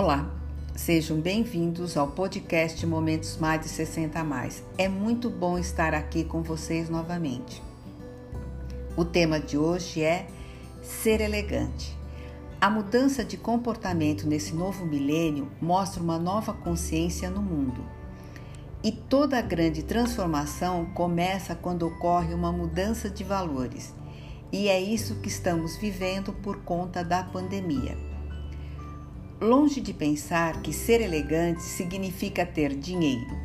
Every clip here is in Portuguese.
Olá, sejam bem-vindos ao podcast Momentos Mais de 60 Mais. É muito bom estar aqui com vocês novamente. O tema de hoje é ser elegante. A mudança de comportamento nesse novo milênio mostra uma nova consciência no mundo. E toda grande transformação começa quando ocorre uma mudança de valores. E é isso que estamos vivendo por conta da pandemia. Longe de pensar que ser elegante significa ter dinheiro,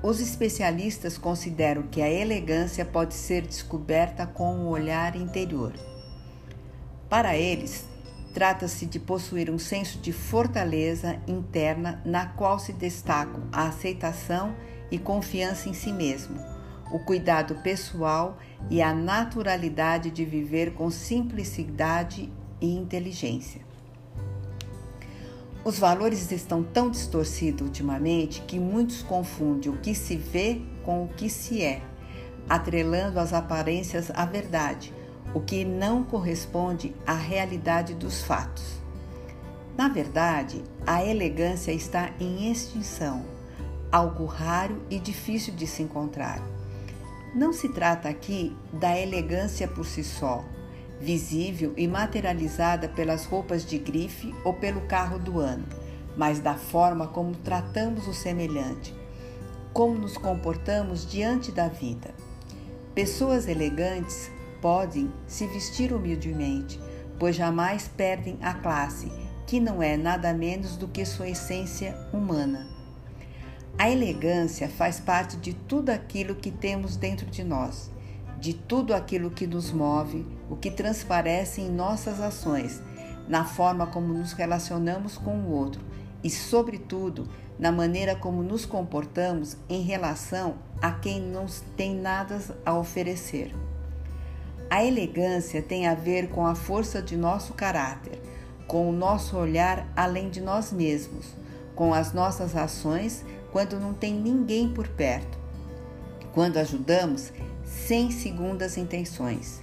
os especialistas consideram que a elegância pode ser descoberta com o um olhar interior. Para eles, trata-se de possuir um senso de fortaleza interna na qual se destacam a aceitação e confiança em si mesmo, o cuidado pessoal e a naturalidade de viver com simplicidade e inteligência. Os valores estão tão distorcidos ultimamente que muitos confundem o que se vê com o que se é, atrelando as aparências à verdade, o que não corresponde à realidade dos fatos. Na verdade, a elegância está em extinção, algo raro e difícil de se encontrar. Não se trata aqui da elegância por si só, visível e materializada pelas roupas de grife ou pelo carro do ano, mas da forma como tratamos o semelhante, como nos comportamos diante da vida. Pessoas elegantes podem se vestir humildemente, pois jamais perdem a classe, que não é nada menos do que sua essência humana. A elegância faz parte de tudo aquilo que temos dentro de nós de tudo aquilo que nos move, o que transparece em nossas ações, na forma como nos relacionamos com o outro e, sobretudo, na maneira como nos comportamos em relação a quem não tem nada a oferecer. A elegância tem a ver com a força de nosso caráter, com o nosso olhar além de nós mesmos, com as nossas ações quando não tem ninguém por perto. Quando ajudamos, sem segundas intenções.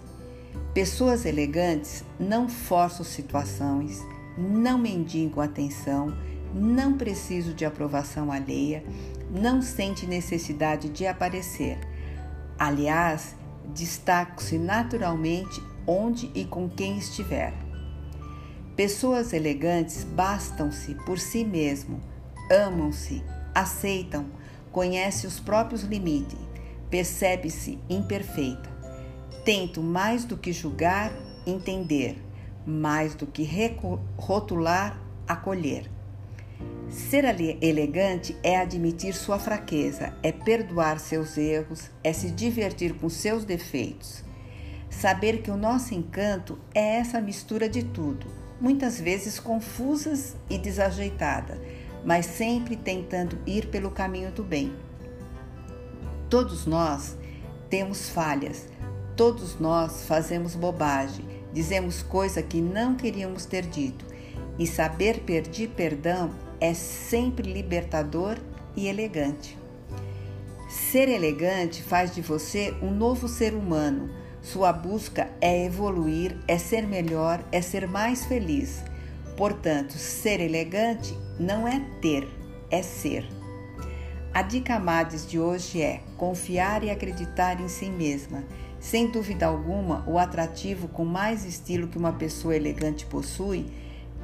Pessoas elegantes não forçam situações, não mendigam atenção, não precisam de aprovação alheia, não sente necessidade de aparecer. Aliás, destacam-se naturalmente onde e com quem estiver. Pessoas elegantes bastam-se por si mesmo, amam-se, aceitam, conhecem os próprios limites percebe-se imperfeita. Tento mais do que julgar, entender, mais do que rotular, acolher. Ser elegante é admitir sua fraqueza, é perdoar seus erros, é se divertir com seus defeitos. Saber que o nosso encanto é essa mistura de tudo, muitas vezes confusas e desajeitadas, mas sempre tentando ir pelo caminho do bem. Todos nós temos falhas, todos nós fazemos bobagem, dizemos coisa que não queríamos ter dito. E saber pedir perdão é sempre libertador e elegante. Ser elegante faz de você um novo ser humano. Sua busca é evoluir, é ser melhor, é ser mais feliz. Portanto, ser elegante não é ter, é ser. A dica Amades de hoje é confiar e acreditar em si mesma. Sem dúvida alguma, o atrativo com mais estilo que uma pessoa elegante possui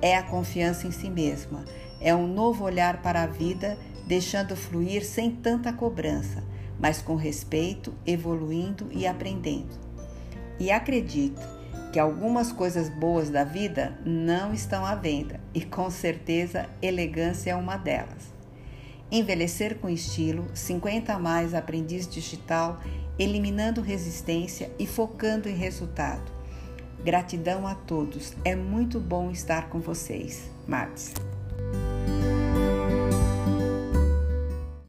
é a confiança em si mesma. É um novo olhar para a vida, deixando fluir sem tanta cobrança, mas com respeito, evoluindo e aprendendo. E acredito que algumas coisas boas da vida não estão à venda, e com certeza elegância é uma delas. Envelhecer com estilo, 50 a mais aprendiz digital, eliminando resistência e focando em resultado. Gratidão a todos. É muito bom estar com vocês. Max.